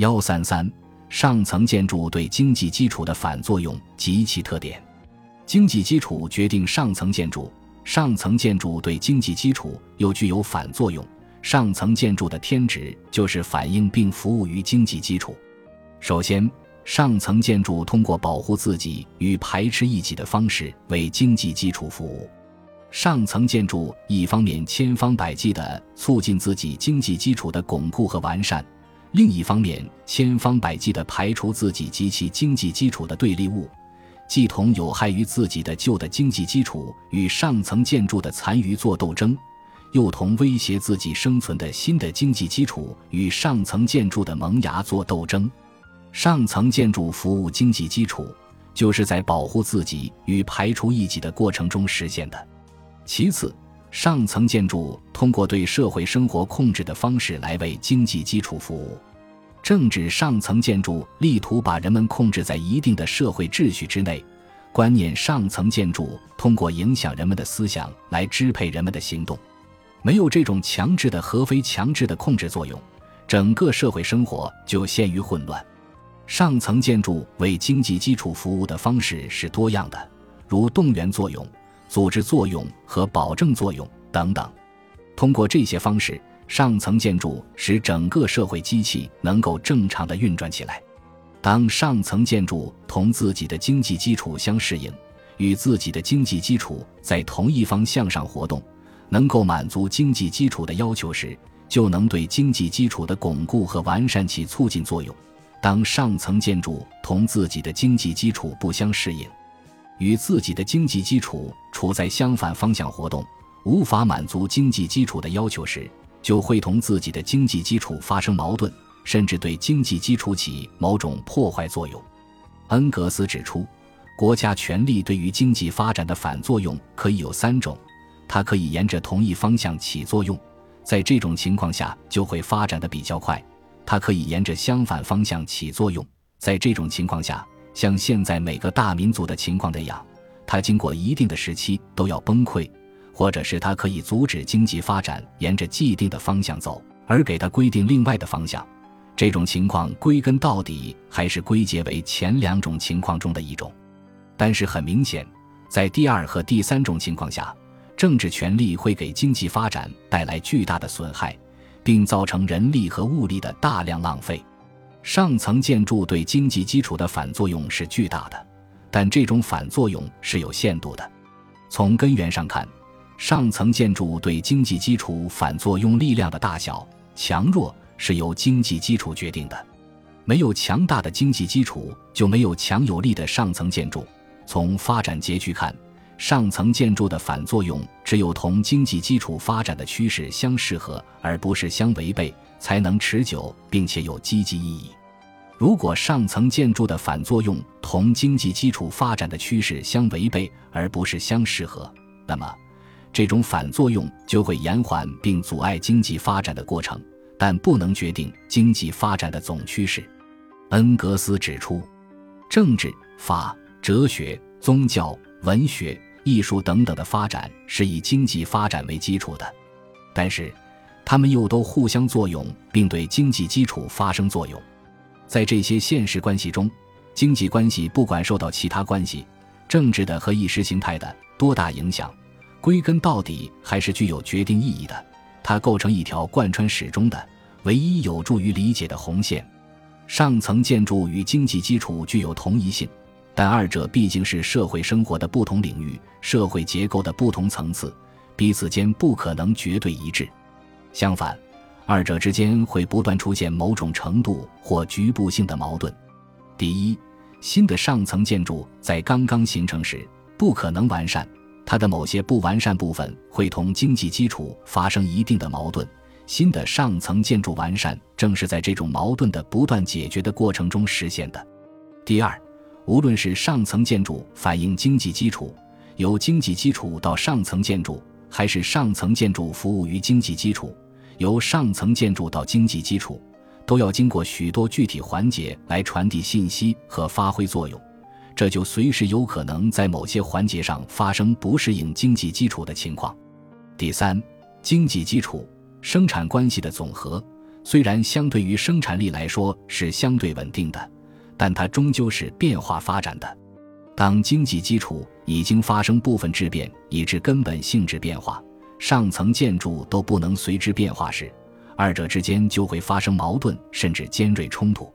幺三三，上层建筑对经济基础的反作用及其特点。经济基础决定上层建筑，上层建筑对经济基础又具有反作用。上层建筑的天职就是反映并服务于经济基础。首先，上层建筑通过保护自己与排斥异己的方式为经济基础服务。上层建筑一方面千方百计地促进自己经济基础的巩固和完善，另一方面千方百计地排除自己及其经济基础的对立物，既同有害于自己的旧的经济基础与上层建筑的残余做斗争，又同威胁自己生存的新的经济基础与上层建筑的萌芽做斗争。上层建筑服务经济基础，就是在保护自己与排除异己的过程中实现的。其次，上层建筑通过对社会生活控制的方式来为经济基础服务。政治上层建筑力图把人们控制在一定的社会秩序之内，观念上层建筑通过影响人们的思想来支配人们的行动。没有这种强制的和非强制的控制作用，整个社会生活就陷于混乱。上层建筑为经济基础服务的方式是多样的，如动员作用。组织作用和保证作用等等，通过这些方式，上层建筑使整个社会机器能够正常的运转起来。当上层建筑同自己的经济基础相适应，与自己的经济基础在同一方向上活动，能够满足经济基础的要求时，就能对经济基础的巩固和完善起促进作用。当上层建筑同自己的经济基础不相适应，与自己的经济基础处在相反方向活动，无法满足经济基础的要求时，就会同自己的经济基础发生矛盾，甚至对经济基础起某种破坏作用。恩格斯指出，国家权力对于经济发展的反作用可以有三种：它可以沿着同一方向起作用，在这种情况下就会发展的比较快；它可以沿着相反方向起作用，在这种情况下。像现在每个大民族的情况那样，它经过一定的时期都要崩溃，或者是它可以阻止经济发展沿着既定的方向走，而给它规定另外的方向。这种情况归根到底还是归结为前两种情况中的一种。但是很明显，在第二和第三种情况下，政治权力会给经济发展带来巨大的损害，并造成人力和物力的大量浪费。上层建筑对经济基础的反作用是巨大的，但这种反作用是有限度的。从根源上看，上层建筑对经济基础反作用力量的大小、强弱是由经济基础决定的。没有强大的经济基础，就没有强有力的上层建筑。从发展结局看，上层建筑的反作用只有同经济基础发展的趋势相适合，而不是相违背。才能持久并且有积极意义。如果上层建筑的反作用同经济基础发展的趋势相违背，而不是相适合，那么这种反作用就会延缓并阻碍经济发展的过程，但不能决定经济发展的总趋势。恩格斯指出，政治、法、哲学、宗教、文学、艺术等等的发展是以经济发展为基础的，但是。它们又都互相作用，并对经济基础发生作用。在这些现实关系中，经济关系不管受到其他关系、政治的和意识形态的多大影响，归根到底还是具有决定意义的。它构成一条贯穿始终的、唯一有助于理解的红线。上层建筑与经济基础具有同一性，但二者毕竟是社会生活的不同领域、社会结构的不同层次，彼此间不可能绝对一致。相反，二者之间会不断出现某种程度或局部性的矛盾。第一，新的上层建筑在刚刚形成时不可能完善，它的某些不完善部分会同经济基础发生一定的矛盾。新的上层建筑完善正是在这种矛盾的不断解决的过程中实现的。第二，无论是上层建筑反映经济基础，由经济基础到上层建筑。还是上层建筑服务于经济基础，由上层建筑到经济基础，都要经过许多具体环节来传递信息和发挥作用，这就随时有可能在某些环节上发生不适应经济基础的情况。第三，经济基础生产关系的总和，虽然相对于生产力来说是相对稳定的，但它终究是变化发展的。当经济基础已经发生部分质变，以致根本性质变化，上层建筑都不能随之变化时，二者之间就会发生矛盾甚至尖锐冲突。